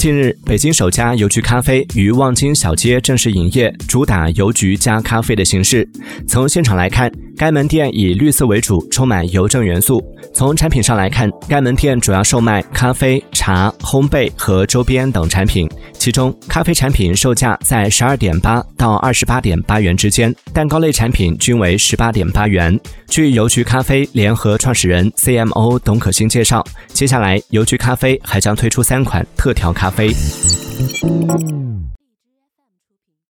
近日，北京首家邮局咖啡于望京小街正式营业，主打邮局加咖啡的形式。从现场来看，该门店以绿色为主，充满邮政元素。从产品上来看，该门店主要售卖咖啡、茶、烘焙和周边等产品。其中，咖啡产品售价在十二点八到二十八点八元之间，蛋糕类产品均为十八点八元。据邮局咖啡联合创始人 CMO 董可欣介绍，接下来邮局咖啡还将推出三款特调咖啡。